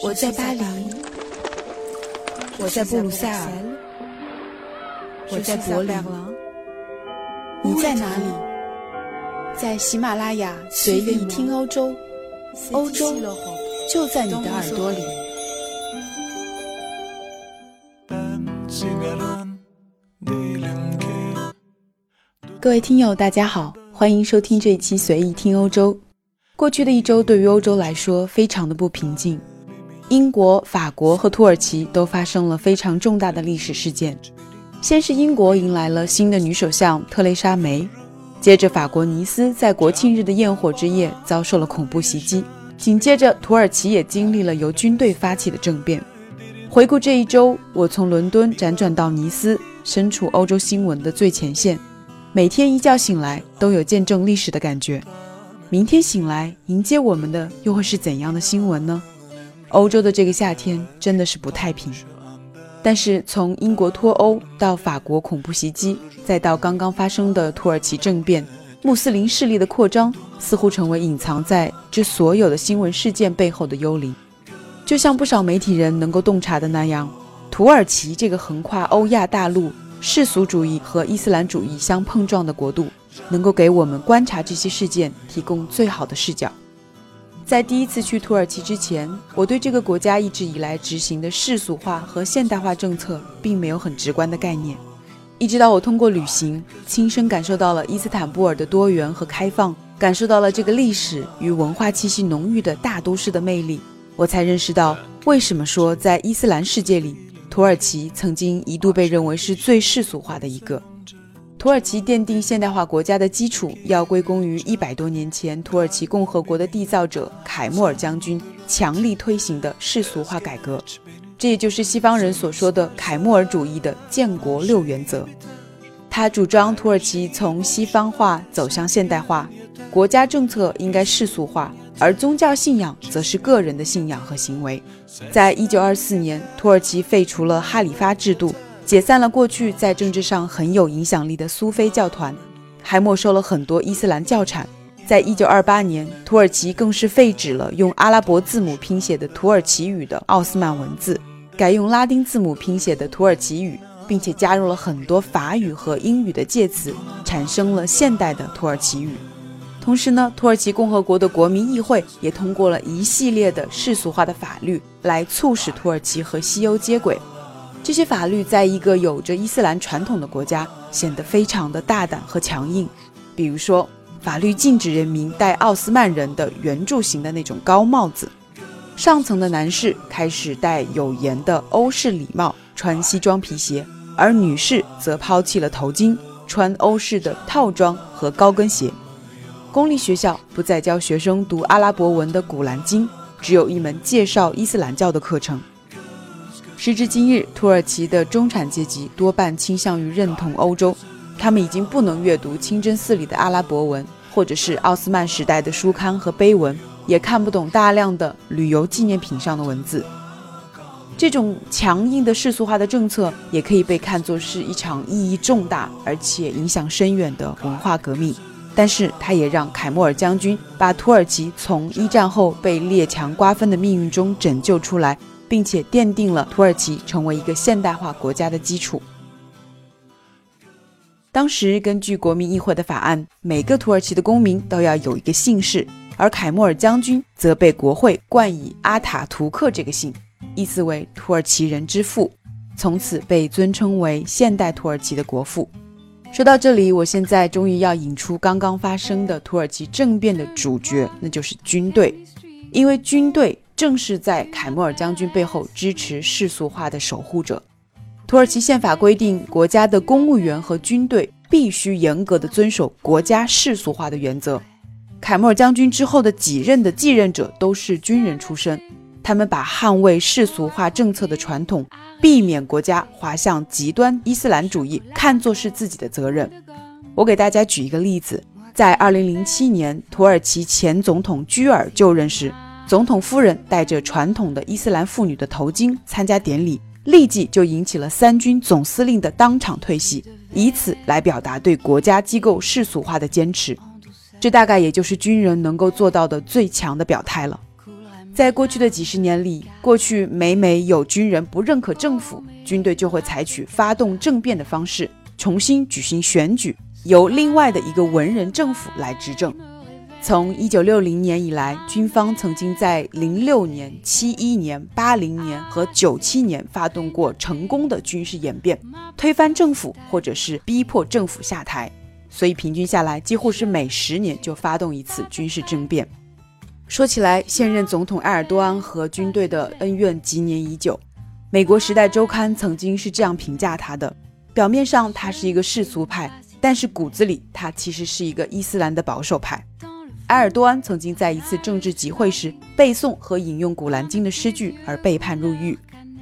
我在巴黎，我在布鲁塞尔，我在柏林，你在哪里？在喜马拉雅随意听欧洲，欧洲就在你的耳朵里。各位听友，大家好，欢迎收听这一期随意听欧洲。过去的一周对于欧洲来说非常的不平静。英国、法国和土耳其都发生了非常重大的历史事件。先是英国迎来了新的女首相特蕾莎梅，接着法国尼斯在国庆日的焰火之夜遭受了恐怖袭击，紧接着土耳其也经历了由军队发起的政变。回顾这一周，我从伦敦辗转到尼斯，身处欧洲新闻的最前线，每天一觉醒来都有见证历史的感觉。明天醒来迎接我们的又会是怎样的新闻呢？欧洲的这个夏天真的是不太平，但是从英国脱欧到法国恐怖袭击，再到刚刚发生的土耳其政变，穆斯林势力的扩张，似乎成为隐藏在这所有的新闻事件背后的幽灵。就像不少媒体人能够洞察的那样，土耳其这个横跨欧亚大陆、世俗主义和伊斯兰主义相碰撞的国度，能够给我们观察这些事件提供最好的视角。在第一次去土耳其之前，我对这个国家一直以来执行的世俗化和现代化政策并没有很直观的概念。一直到我通过旅行，亲身感受到了伊斯坦布尔的多元和开放，感受到了这个历史与文化气息浓郁的大都市的魅力，我才认识到为什么说在伊斯兰世界里，土耳其曾经一度被认为是最世俗化的一个。土耳其奠定现代化国家的基础，要归功于一百多年前土耳其共和国的缔造者凯末尔将军强力推行的世俗化改革。这也就是西方人所说的凯末尔主义的建国六原则。他主张土耳其从西方化走向现代化，国家政策应该世俗化，而宗教信仰则是个人的信仰和行为。在一九二四年，土耳其废除了哈里发制度。解散了过去在政治上很有影响力的苏菲教团，还没收了很多伊斯兰教产。在一九二八年，土耳其更是废止了用阿拉伯字母拼写的土耳其语的奥斯曼文字，改用拉丁字母拼写的土耳其语，并且加入了很多法语和英语的介词，产生了现代的土耳其语。同时呢，土耳其共和国的国民议会也通过了一系列的世俗化的法律，来促使土耳其和西欧接轨。这些法律在一个有着伊斯兰传统的国家显得非常的大胆和强硬。比如说，法律禁止人民戴奥斯曼人的圆柱形的那种高帽子，上层的男士开始戴有檐的欧式礼帽，穿西装皮鞋，而女士则抛弃了头巾，穿欧式的套装和高跟鞋。公立学校不再教学生读阿拉伯文的《古兰经》，只有一门介绍伊斯兰教的课程。时至今日，土耳其的中产阶级多半倾向于认同欧洲，他们已经不能阅读清真寺里的阿拉伯文，或者是奥斯曼时代的书刊和碑文，也看不懂大量的旅游纪念品上的文字。这种强硬的世俗化的政策，也可以被看作是一场意义重大而且影响深远的文化革命。但是，它也让凯末尔将军把土耳其从一战后被列强瓜分的命运中拯救出来。并且奠定了土耳其成为一个现代化国家的基础。当时根据国民议会的法案，每个土耳其的公民都要有一个姓氏，而凯末尔将军则被国会冠以阿塔图克这个姓，意思为土耳其人之父，从此被尊称为现代土耳其的国父。说到这里，我现在终于要引出刚刚发生的土耳其政变的主角，那就是军队，因为军队。正是在凯末尔将军背后支持世俗化的守护者。土耳其宪法规定，国家的公务员和军队必须严格的遵守国家世俗化的原则。凯末尔将军之后的几任的继任者都是军人出身，他们把捍卫世俗化政策的传统，避免国家滑向极端伊斯兰主义，看作是自己的责任。我给大家举一个例子，在2007年，土耳其前总统居尔就任时。总统夫人戴着传统的伊斯兰妇女的头巾参加典礼，立即就引起了三军总司令的当场退席，以此来表达对国家机构世俗化的坚持。这大概也就是军人能够做到的最强的表态了。在过去的几十年里，过去每每有军人不认可政府，军队就会采取发动政变的方式，重新举行选举，由另外的一个文人政府来执政。从一九六零年以来，军方曾经在零六年、七一年、八零年和九七年发动过成功的军事演变，推翻政府或者是逼迫政府下台。所以平均下来，几乎是每十年就发动一次军事政变。说起来，现任总统埃尔多安和军队的恩怨积年已久。美国《时代周刊》曾经是这样评价他的：表面上他是一个世俗派，但是骨子里他其实是一个伊斯兰的保守派。埃尔多安曾经在一次政治集会时背诵和引用《古兰经》的诗句而被判入狱，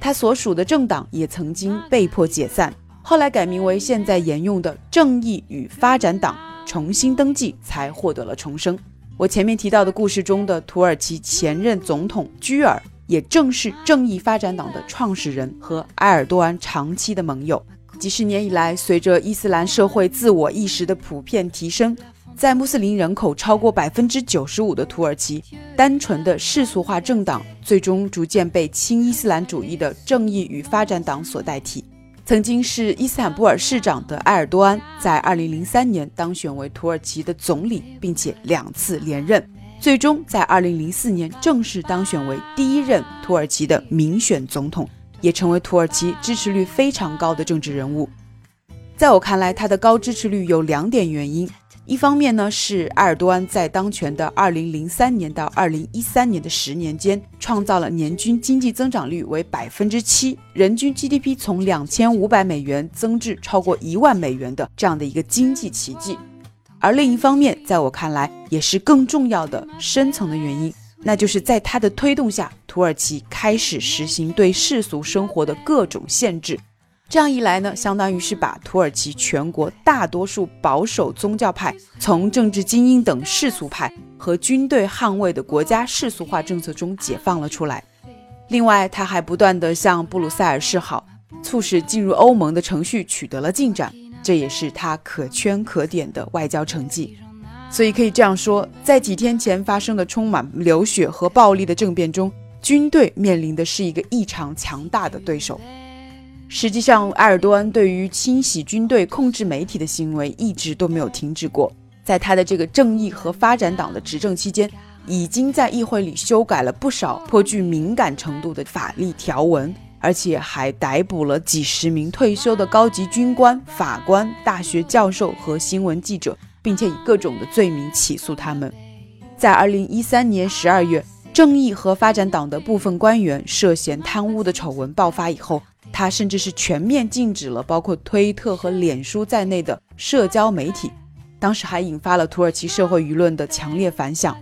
他所属的政党也曾经被迫解散，后来改名为现在沿用的正义与发展党，重新登记才获得了重生。我前面提到的故事中的土耳其前任总统居尔，也正是正义发展党的创始人和埃尔多安长期的盟友。几十年以来，随着伊斯兰社会自我意识的普遍提升，在穆斯林人口超过百分之九十五的土耳其，单纯的世俗化政党最终逐渐被亲伊斯兰主义的正义与发展党所代替。曾经是伊斯坦布尔市长的埃尔多安，在2003年当选为土耳其的总理，并且两次连任，最终在2004年正式当选为第一任土耳其的民选总统，也成为土耳其支持率非常高的政治人物。在我看来，他的高支持率有两点原因。一方面呢，是埃尔多安在当权的2003年到2013年的十年间，创造了年均经济增长率为百分之七，人均 GDP 从两千五百美元增至超过一万美元的这样的一个经济奇迹。而另一方面，在我看来也是更重要的深层的原因，那就是在他的推动下，土耳其开始实行对世俗生活的各种限制。这样一来呢，相当于是把土耳其全国大多数保守宗教派从政治精英等世俗派和军队捍卫的国家世俗化政策中解放了出来。另外，他还不断地向布鲁塞尔示好，促使进入欧盟的程序取得了进展，这也是他可圈可点的外交成绩。所以可以这样说，在几天前发生的充满流血和暴力的政变中，军队面临的是一个异常强大的对手。实际上，埃尔多安对于清洗军队、控制媒体的行为一直都没有停止过。在他的这个正义和发展党的执政期间，已经在议会里修改了不少颇具敏感程度的法律条文，而且还逮捕了几十名退休的高级军官、法官、大学教授和新闻记者，并且以各种的罪名起诉他们。在二零一三年十二月，正义和发展党的部分官员涉嫌贪污的丑闻爆发以后。他甚至是全面禁止了包括推特和脸书在内的社交媒体，当时还引发了土耳其社会舆论的强烈反响。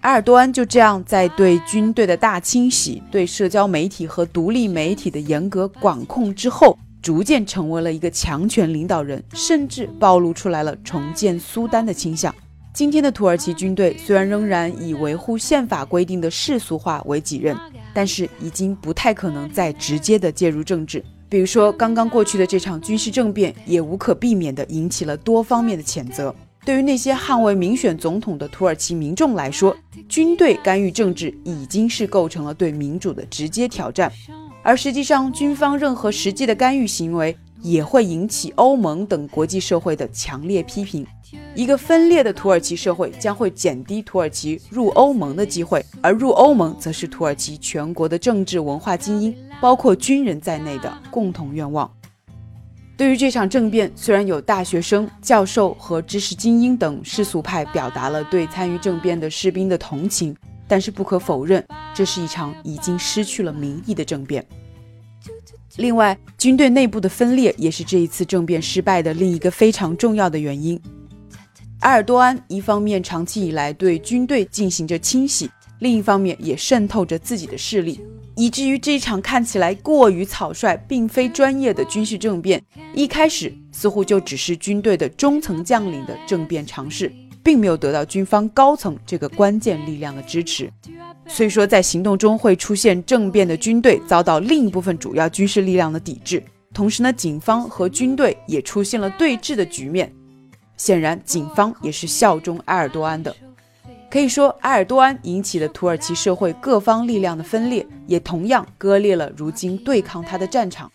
埃尔多安就这样在对军队的大清洗、对社交媒体和独立媒体的严格管控之后，逐渐成为了一个强权领导人，甚至暴露出来了重建苏丹的倾向。今天的土耳其军队虽然仍然以维护宪法规定的世俗化为己任。但是已经不太可能再直接的介入政治，比如说刚刚过去的这场军事政变，也无可避免的引起了多方面的谴责。对于那些捍卫民选总统的土耳其民众来说，军队干预政治已经是构成了对民主的直接挑战，而实际上军方任何实际的干预行为。也会引起欧盟等国际社会的强烈批评。一个分裂的土耳其社会将会减低土耳其入欧盟的机会，而入欧盟则是土耳其全国的政治文化精英，包括军人在内的共同愿望。对于这场政变，虽然有大学生、教授和知识精英等世俗派表达了对参与政变的士兵的同情，但是不可否认，这是一场已经失去了民意的政变。另外，军队内部的分裂也是这一次政变失败的另一个非常重要的原因。埃尔多安一方面长期以来对军队进行着清洗，另一方面也渗透着自己的势力，以至于这场看起来过于草率、并非专业的军事政变，一开始似乎就只是军队的中层将领的政变尝试。并没有得到军方高层这个关键力量的支持，所以说在行动中会出现政变的军队遭到另一部分主要军事力量的抵制，同时呢，警方和军队也出现了对峙的局面。显然，警方也是效忠埃尔多安的。可以说，埃尔多安引起了土耳其社会各方力量的分裂，也同样割裂了如今对抗他的战场。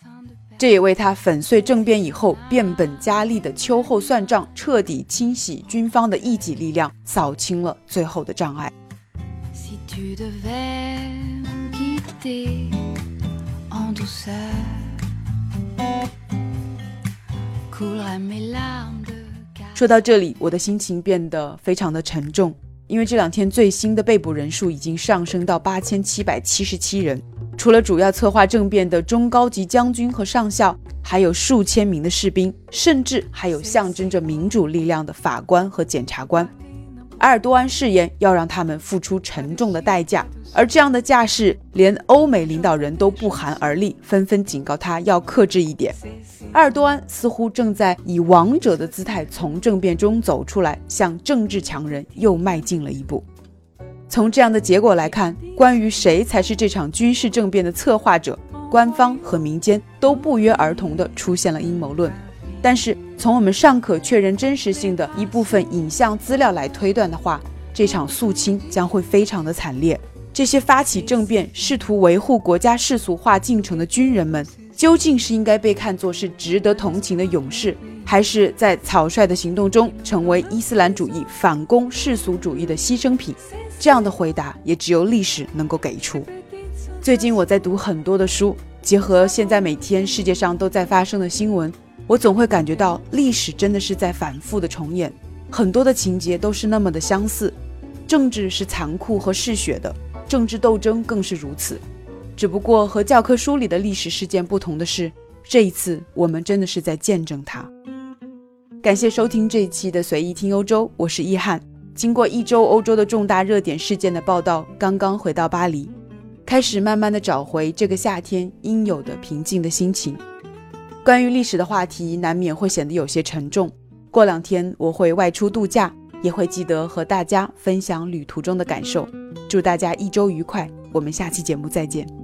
这也为他粉碎政变以后变本加厉的秋后算账、彻底清洗军方的一己力量扫清了最后的障碍。说到这里，我的心情变得非常的沉重。因为这两天最新的被捕人数已经上升到八千七百七十七人，除了主要策划政变的中高级将军和上校，还有数千名的士兵，甚至还有象征着民主力量的法官和检察官。埃尔多安誓言要让他们付出沉重的代价，而这样的架势，连欧美领导人都不寒而栗，纷纷警告他要克制一点。埃尔多安似乎正在以王者的姿态从政变中走出来，向政治强人又迈进了一步。从这样的结果来看，关于谁才是这场军事政变的策划者，官方和民间都不约而同地出现了阴谋论。但是，从我们尚可确认真实性的一部分影像资料来推断的话，这场肃清将会非常的惨烈。这些发起政变、试图维护国家世俗化进程的军人们，究竟是应该被看作是值得同情的勇士，还是在草率的行动中成为伊斯兰主义反攻世俗主义的牺牲品？这样的回答也只有历史能够给出。最近我在读很多的书，结合现在每天世界上都在发生的新闻。我总会感觉到历史真的是在反复的重演，很多的情节都是那么的相似。政治是残酷和嗜血的，政治斗争更是如此。只不过和教科书里的历史事件不同的是，这一次我们真的是在见证它。感谢收听这一期的随意听欧洲，我是易翰。经过一周欧洲的重大热点事件的报道，刚刚回到巴黎，开始慢慢的找回这个夏天应有的平静的心情。关于历史的话题，难免会显得有些沉重。过两天我会外出度假，也会记得和大家分享旅途中的感受。祝大家一周愉快，我们下期节目再见。